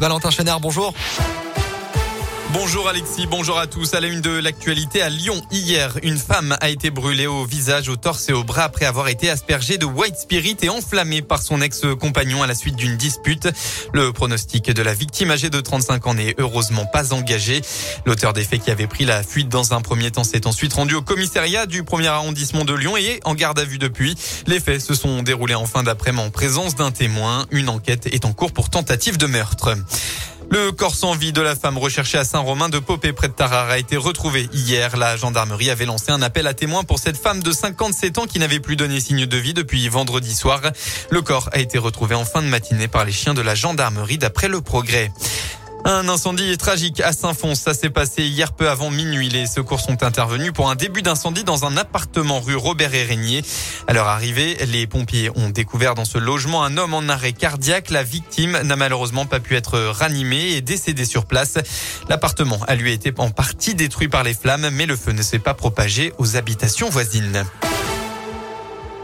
Valentin Chénard, bonjour. Bonjour Alexis, bonjour à tous. À la une de l'actualité à Lyon, hier, une femme a été brûlée au visage, au torse et au bras après avoir été aspergée de white spirit et enflammée par son ex-compagnon à la suite d'une dispute. Le pronostic de la victime âgée de 35 ans n'est heureusement pas engagé. L'auteur des faits qui avait pris la fuite dans un premier temps s'est ensuite rendu au commissariat du premier arrondissement de Lyon et est en garde à vue depuis. Les faits se sont déroulés en fin d'après-midi en présence d'un témoin. Une enquête est en cours pour tentative de meurtre. Le corps sans vie de la femme recherchée à Saint-Romain de Popé près de Tarare a été retrouvé hier. La gendarmerie avait lancé un appel à témoins pour cette femme de 57 ans qui n'avait plus donné signe de vie depuis vendredi soir. Le corps a été retrouvé en fin de matinée par les chiens de la gendarmerie d'après le progrès. Un incendie tragique à Saint-Fons. Ça s'est passé hier peu avant minuit. Les secours sont intervenus pour un début d'incendie dans un appartement rue Robert Régnier. À leur arrivée, les pompiers ont découvert dans ce logement un homme en arrêt cardiaque. La victime n'a malheureusement pas pu être ranimée et décédée sur place. L'appartement a lui été en partie détruit par les flammes, mais le feu ne s'est pas propagé aux habitations voisines.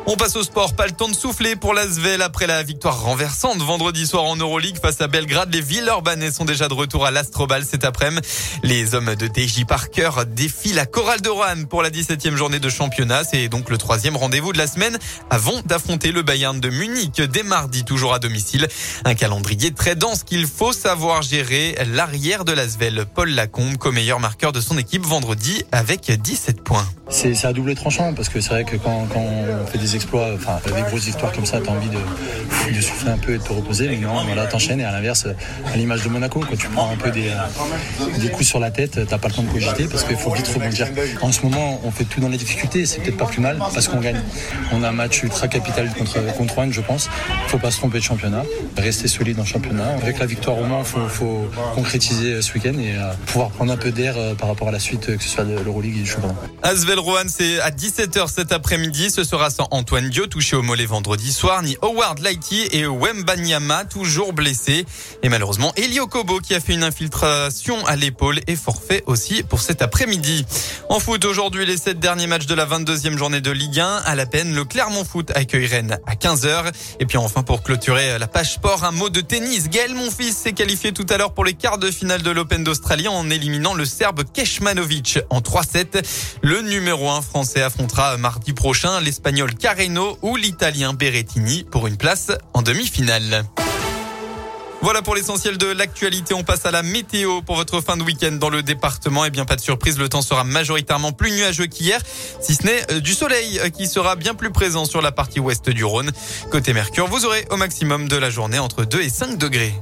On passe au sport. Pas le temps de souffler pour l'Asvel après la victoire renversante vendredi soir en Euroleague face à Belgrade. Les villes urbaines sont déjà de retour à l'Astrobal cet après-midi. Les hommes de DJ Parker défient la chorale de Rouen pour la 17e journée de championnat. C'est donc le troisième rendez-vous de la semaine avant d'affronter le Bayern de Munich dès mardi, toujours à domicile. Un calendrier très dense qu'il faut savoir gérer. L'arrière de l'Asvel, Paul Lacombe, co-meilleur marqueur de son équipe vendredi avec 17 points. C'est à double tranchant parce que c'est vrai que quand, quand on fait des exploits, enfin des grosses histoires comme ça, t'as envie de, souffler un peu et de te reposer. Mais non, voilà, t'enchaînes et à l'inverse, à l'image de Monaco, quand tu prends un peu des, des coups sur la tête, t'as pas le temps de cogiter parce qu'il faut vite rebondir. En ce moment, on fait tout dans les difficultés, c'est peut-être pas plus mal parce qu'on gagne. On a un match ultra capital contre contre je pense. Faut pas se tromper de championnat, rester solide en championnat. Avec la victoire au Mans, faut, faut concrétiser ce week-end et euh, pouvoir prendre un peu d'air euh, par rapport à la suite, que ce soit de l'Euroleague et du championnat. Asvel Rouen, c'est à 17h cet après-midi. Ce sera sans Antoine Dio, touché au mollet vendredi soir, ni Howard Lighty et Wembanyama, toujours blessés. Et malheureusement, Elio Kobo, qui a fait une infiltration à l'épaule, est forfait aussi pour cet après-midi. En foot, aujourd'hui, les sept derniers matchs de la 22e journée de Ligue 1. À la peine, le Clermont Foot accueille Rennes à 15h. Et puis enfin, pour clôturer la page sport, un mot de tennis. Gaël Monfils s'est qualifié tout à l'heure pour les quarts de finale de l'Open d'Australie en éliminant le Serbe Keshmanovic en 3-7. Le numéro 1 français affrontera mardi prochain l'Espagnol Carreno ou l'Italien Berrettini pour une place en demi-finale. Voilà pour l'essentiel de l'actualité. On passe à la météo pour votre fin de week-end dans le département. Et eh bien, pas de surprise, le temps sera majoritairement plus nuageux qu'hier, si ce n'est euh, du soleil euh, qui sera bien plus présent sur la partie ouest du Rhône. Côté Mercure, vous aurez au maximum de la journée entre 2 et 5 degrés.